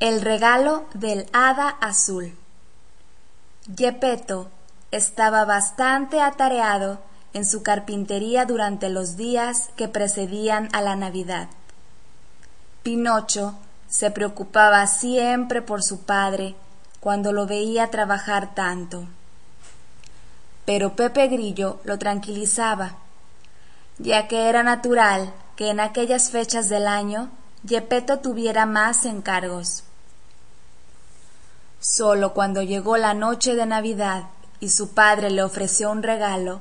El regalo del hada azul. Gepetto estaba bastante atareado en su carpintería durante los días que precedían a la Navidad. Pinocho se preocupaba siempre por su padre cuando lo veía trabajar tanto. Pero Pepe Grillo lo tranquilizaba, ya que era natural que en aquellas fechas del año Gepetto tuviera más encargos. Solo cuando llegó la noche de Navidad y su padre le ofreció un regalo,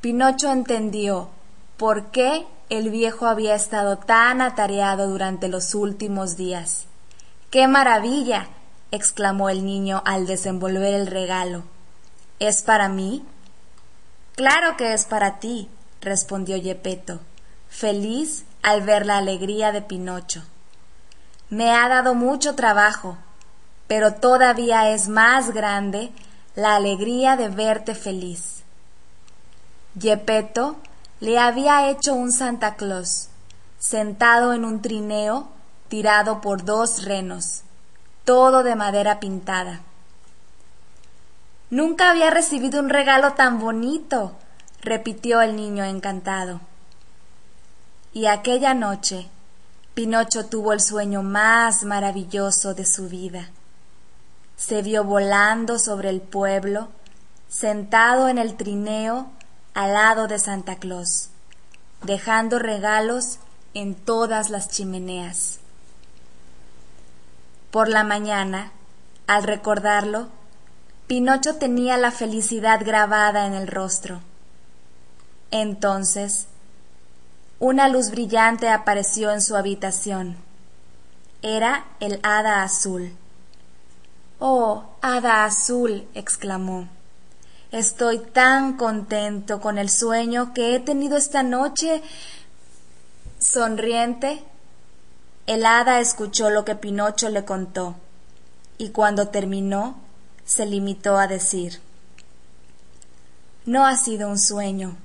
Pinocho entendió por qué el viejo había estado tan atareado durante los últimos días. ¡Qué maravilla! exclamó el niño al desenvolver el regalo. ¿Es para mí? Claro que es para ti, respondió Yepeto, feliz al ver la alegría de Pinocho. Me ha dado mucho trabajo, pero todavía es más grande la alegría de verte feliz. Gepetto le había hecho un Santa Claus, sentado en un trineo tirado por dos renos, todo de madera pintada. Nunca había recibido un regalo tan bonito, repitió el niño encantado. Y aquella noche Pinocho tuvo el sueño más maravilloso de su vida se vio volando sobre el pueblo, sentado en el trineo al lado de Santa Claus, dejando regalos en todas las chimeneas. Por la mañana, al recordarlo, Pinocho tenía la felicidad grabada en el rostro. Entonces, una luz brillante apareció en su habitación. Era el hada azul. Azul, exclamó. Estoy tan contento con el sueño que he tenido esta noche. Sonriente, el hada escuchó lo que Pinocho le contó, y cuando terminó, se limitó a decir No ha sido un sueño,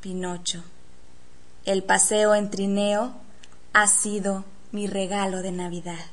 Pinocho. El paseo en trineo ha sido mi regalo de Navidad.